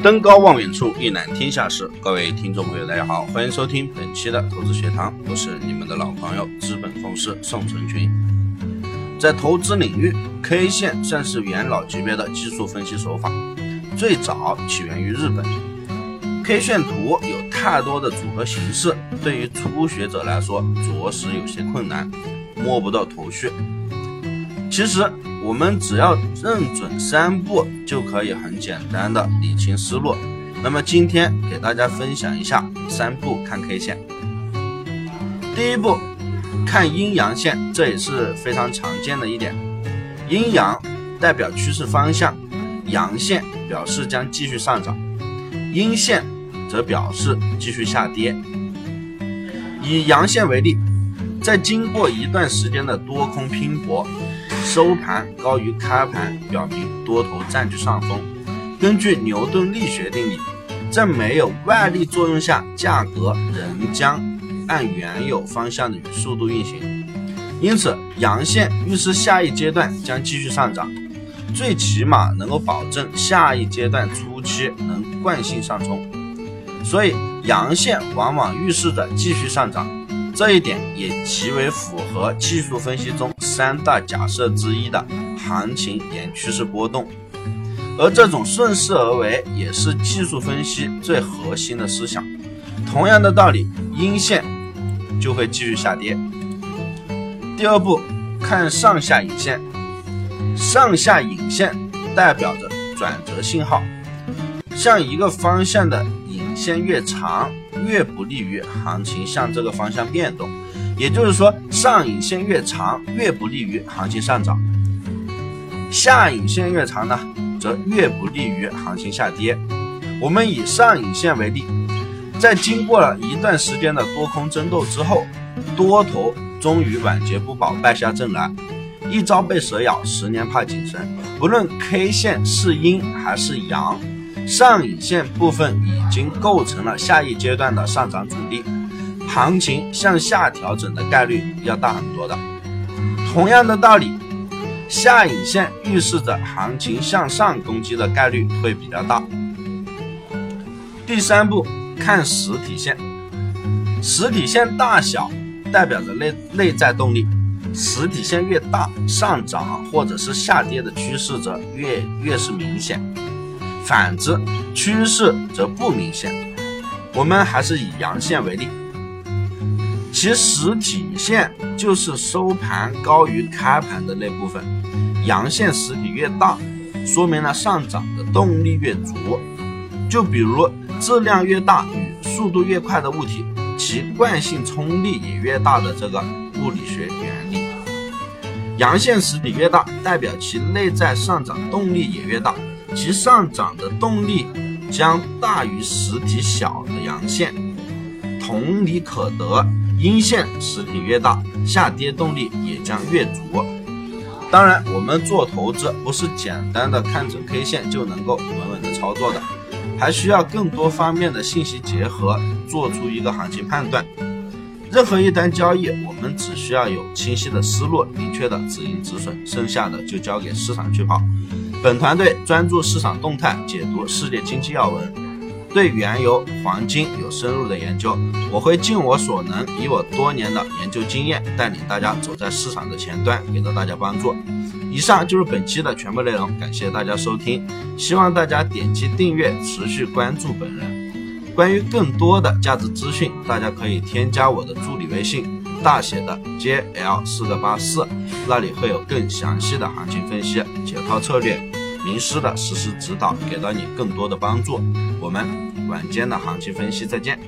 登高望远处，一览天下事。各位听众朋友，大家好，欢迎收听本期的投资学堂，我是你们的老朋友资本风师宋成群。在投资领域，K 线算是元老级别的技术分析手法，最早起源于日本。K 线图有太多的组合形式，对于初学者来说，着实有些困难，摸不到头绪。其实。我们只要认准三步，就可以很简单的理清思路。那么今天给大家分享一下三步看 K 线。第一步，看阴阳线，这也是非常常见的一点。阴阳代表趋势方向，阳线表示将继续上涨，阴线则表示继续下跌。以阳线为例，在经过一段时间的多空拼搏。收盘高于开盘，表明多头占据上风。根据牛顿力学定理，在没有外力作用下，价格仍将按原有方向的速度运行。因此，阳线预示下一阶段将继续上涨，最起码能够保证下一阶段初期能惯性上冲。所以，阳线往往预示着继续上涨。这一点也极为符合技术分析中三大假设之一的行情沿趋势波动，而这种顺势而为也是技术分析最核心的思想。同样的道理，阴线就会继续下跌。第二步，看上下影线，上下影线代表着转折信号，向一个方向的影线越长。越不利于行情向这个方向变动，也就是说，上影线越长，越不利于行情上涨；下影线越长呢，则越不利于行情下跌。我们以上影线为例，在经过了一段时间的多空争斗之后，多头终于晚节不保败下阵来。一朝被蛇咬，十年怕井绳。不论 K 线是阴还是阳。上影线部分已经构成了下一阶段的上涨阻力，行情向下调整的概率要大很多的。同样的道理，下影线预示着行情向上攻击的概率会比较大。第三步，看实体线，实体线大小代表着内内在动力，实体线越大，上涨或者是下跌的趋势则越越是明显。反之，趋势则不明显。我们还是以阳线为例，其实体线就是收盘高于开盘的那部分。阳线实体越大，说明了上涨的动力越足。就比如质量越大与速度越快的物体，其惯性冲力也越大的这个物理学原理。阳线实体越大，代表其内在上涨动力也越大。其上涨的动力将大于实体小的阳线，同理可得，阴线实体越大，下跌动力也将越足。当然，我们做投资不是简单的看准 K 线就能够稳稳的操作的，还需要更多方面的信息结合，做出一个行情判断。任何一单交易，我们只需要有清晰的思路、明确的止盈止损，剩下的就交给市场去跑。本团队专注市场动态，解读世界经济要闻，对原油、黄金有深入的研究。我会尽我所能，以我多年的研究经验，带领大家走在市场的前端，给到大家帮助。以上就是本期的全部内容，感谢大家收听，希望大家点击订阅，持续关注本人。关于更多的价值资讯，大家可以添加我的助理微信。大写的 JL 四个八四，那里会有更详细的行情分析、解套策略、名师的实时指导，给到你更多的帮助。我们晚间的行情分析再见。